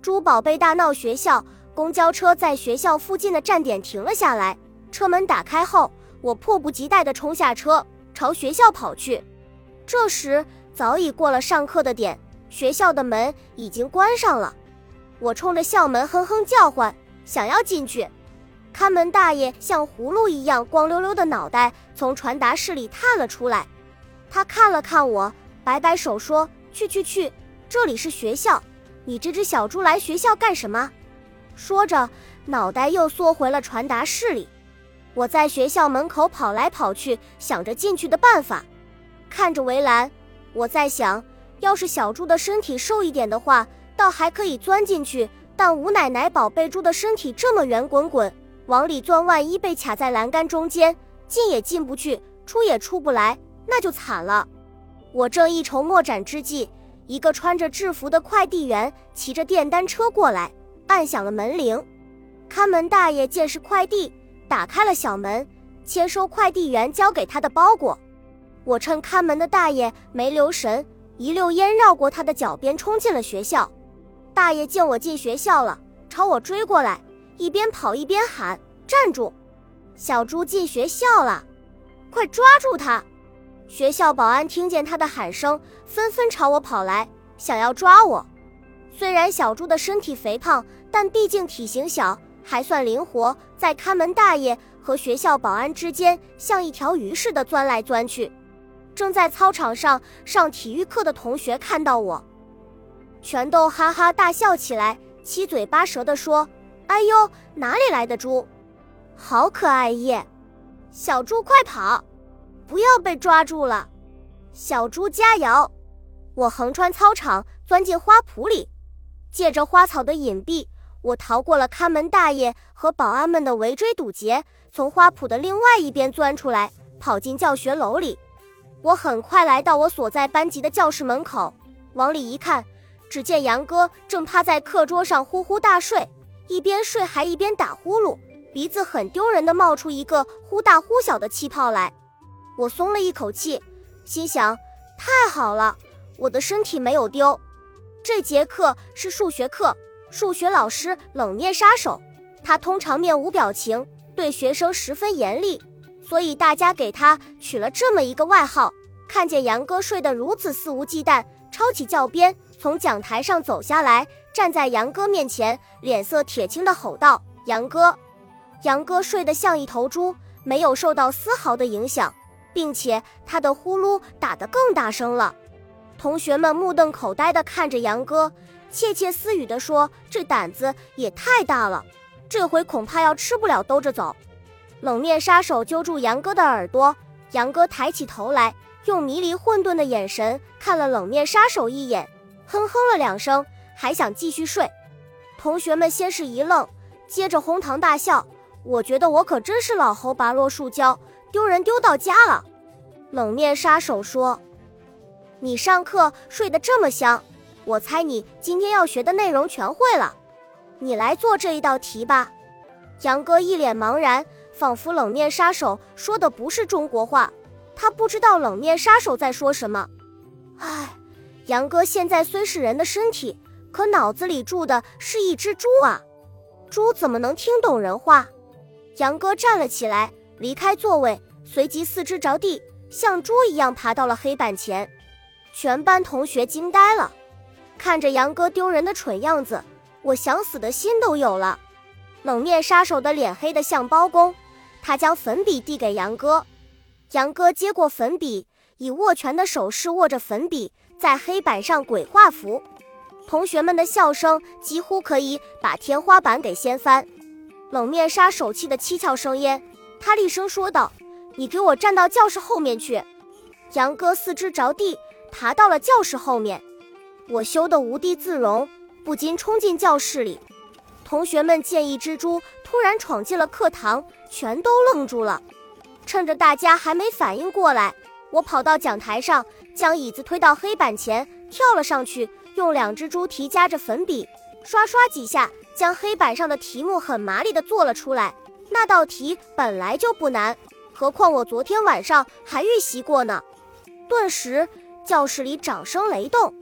猪宝贝大闹学校。公交车在学校附近的站点停了下来，车门打开后，我迫不及待地冲下车，朝学校跑去。这时早已过了上课的点，学校的门已经关上了。我冲着校门哼哼叫唤，想要进去。看门大爷像葫芦一样光溜溜的脑袋从传达室里探了出来，他看了看我，摆摆手说：“去去去，这里是学校，你这只小猪来学校干什么？”说着，脑袋又缩回了传达室里。我在学校门口跑来跑去，想着进去的办法。看着围栏，我在想，要是小猪的身体瘦一点的话，倒还可以钻进去。但吴奶奶宝贝猪的身体这么圆滚滚，往里钻，万一被卡在栏杆中间，进也进不去，出也出不来，那就惨了。我正一筹莫展之际，一个穿着制服的快递员骑着电单车过来。按响了门铃，看门大爷见是快递，打开了小门，签收快递员交给他的包裹。我趁看门的大爷没留神，一溜烟绕过他的脚边，冲进了学校。大爷见我进学校了，朝我追过来，一边跑一边喊：“站住！小猪进学校了，快抓住他！”学校保安听见他的喊声，纷纷朝我跑来，想要抓我。虽然小猪的身体肥胖，但毕竟体型小，还算灵活，在看门大爷和学校保安之间像一条鱼似的钻来钻去。正在操场上上体育课的同学看到我，全都哈哈大笑起来，七嘴八舌地说：“哎呦，哪里来的猪？好可爱耶！小猪快跑，不要被抓住了！小猪加油！”我横穿操场，钻进花圃里。借着花草的隐蔽，我逃过了看门大爷和保安们的围追堵截，从花圃的另外一边钻出来，跑进教学楼里。我很快来到我所在班级的教室门口，往里一看，只见杨哥正趴在课桌上呼呼大睡，一边睡还一边打呼噜，鼻子很丢人的冒出一个忽大忽小的气泡来。我松了一口气，心想：太好了，我的身体没有丢。这节课是数学课，数学老师冷面杀手，他通常面无表情，对学生十分严厉，所以大家给他取了这么一个外号。看见杨哥睡得如此肆无忌惮，抄起教鞭从讲台上走下来，站在杨哥面前，脸色铁青的吼道：“杨哥！”杨哥睡得像一头猪，没有受到丝毫的影响，并且他的呼噜打得更大声了。同学们目瞪口呆地看着杨哥，窃窃私语地说：“这胆子也太大了，这回恐怕要吃不了兜着走。”冷面杀手揪住杨哥的耳朵，杨哥抬起头来，用迷离混沌的眼神看了冷面杀手一眼，哼哼了两声，还想继续睡。同学们先是一愣，接着哄堂大笑。我觉得我可真是老猴拔落树胶，丢人丢到家了。冷面杀手说。你上课睡得这么香，我猜你今天要学的内容全会了。你来做这一道题吧。杨哥一脸茫然，仿佛冷面杀手说的不是中国话，他不知道冷面杀手在说什么。唉，杨哥现在虽是人的身体，可脑子里住的是一只猪啊，猪怎么能听懂人话？杨哥站了起来，离开座位，随即四肢着地，像猪一样爬到了黑板前。全班同学惊呆了，看着杨哥丢人的蠢样子，我想死的心都有了。冷面杀手的脸黑得像包公，他将粉笔递给杨哥，杨哥接过粉笔，以握拳的手势握着粉笔，在黑板上鬼画符。同学们的笑声几乎可以把天花板给掀翻。冷面杀手气得七窍生烟，他厉声说道：“你给我站到教室后面去！”杨哥四肢着地。爬到了教室后面，我羞得无地自容，不禁冲进教室里。同学们见一只猪突然闯进了课堂，全都愣住了。趁着大家还没反应过来，我跑到讲台上，将椅子推到黑板前，跳了上去，用两只猪蹄夹着粉笔，刷刷几下，将黑板上的题目很麻利地做了出来。那道题本来就不难，何况我昨天晚上还预习过呢。顿时。教室里掌声雷动，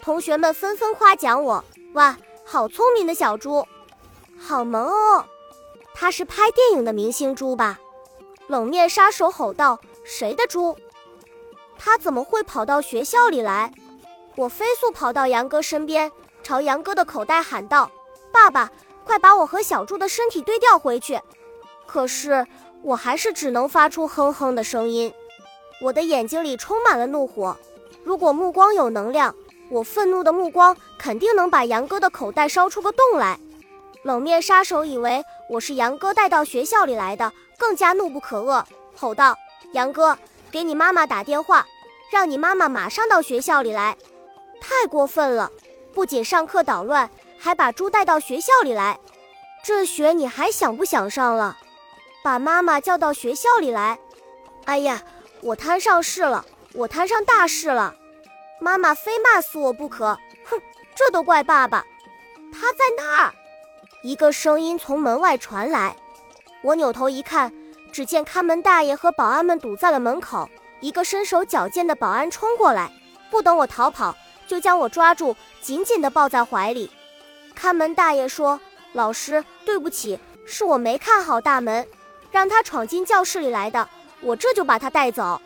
同学们纷纷夸奖我：“哇，好聪明的小猪，好萌哦！他是拍电影的明星猪吧？冷面杀手吼道：“谁的猪？他怎么会跑到学校里来？”我飞速跑到杨哥身边，朝杨哥的口袋喊道：“爸爸，快把我和小猪的身体对调回去！”可是我还是只能发出哼哼的声音。我的眼睛里充满了怒火。如果目光有能量，我愤怒的目光肯定能把杨哥的口袋烧出个洞来。冷面杀手以为我是杨哥带到学校里来的，更加怒不可遏，吼道：“杨哥，给你妈妈打电话，让你妈妈马上到学校里来！太过分了，不仅上课捣乱，还把猪带到学校里来。这学你还想不想上了？把妈妈叫到学校里来！哎呀，我摊上事了，我摊上大事了！妈妈非骂死我不可！哼，这都怪爸爸，他在那儿。”一个声音从门外传来，我扭头一看，只见看门大爷和保安们堵在了门口。一个身手矫健的保安冲过来，不等我逃跑，就将我抓住，紧紧地抱在怀里。看门大爷说：“老师，对不起，是我没看好大门，让他闯进教室里来的，我这就把他带走。”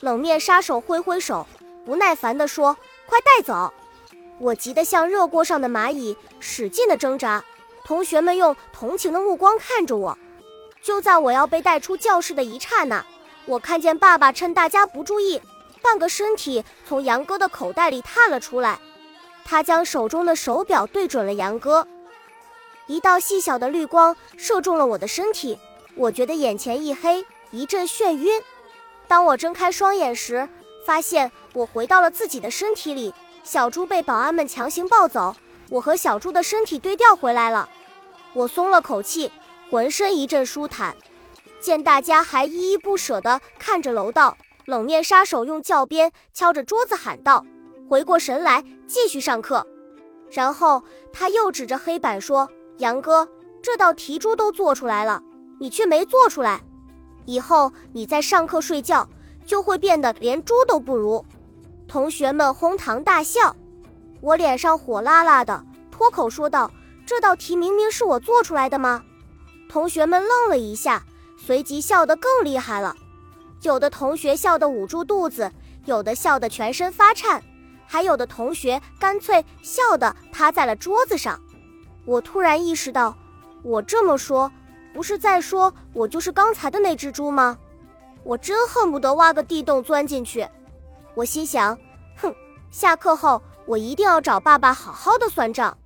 冷面杀手挥挥手，不耐烦地说：“快带走！”我急得像热锅上的蚂蚁，使劲地挣扎。同学们用同情的目光看着我。就在我要被带出教室的一刹那，我看见爸爸趁大家不注意，半个身体从杨哥的口袋里探了出来。他将手中的手表对准了杨哥，一道细小的绿光射中了我的身体，我觉得眼前一黑，一阵眩晕。当我睁开双眼时，发现我回到了自己的身体里。小猪被保安们强行抱走。我和小猪的身体对调回来了，我松了口气，浑身一阵舒坦。见大家还依依不舍地看着楼道，冷面杀手用教鞭敲着桌子喊道：“回过神来，继续上课。”然后他又指着黑板说：“杨哥，这道题猪都做出来了，你却没做出来。以后你在上课睡觉，就会变得连猪都不如。”同学们哄堂大笑。我脸上火辣辣的，脱口说道：“这道题明明是我做出来的吗？”同学们愣了一下，随即笑得更厉害了。有的同学笑得捂住肚子，有的笑得全身发颤，还有的同学干脆笑得趴在了桌子上。我突然意识到，我这么说，不是在说我就是刚才的那只猪吗？我真恨不得挖个地洞钻进去。我心想：哼，下课后。我一定要找爸爸好好的算账。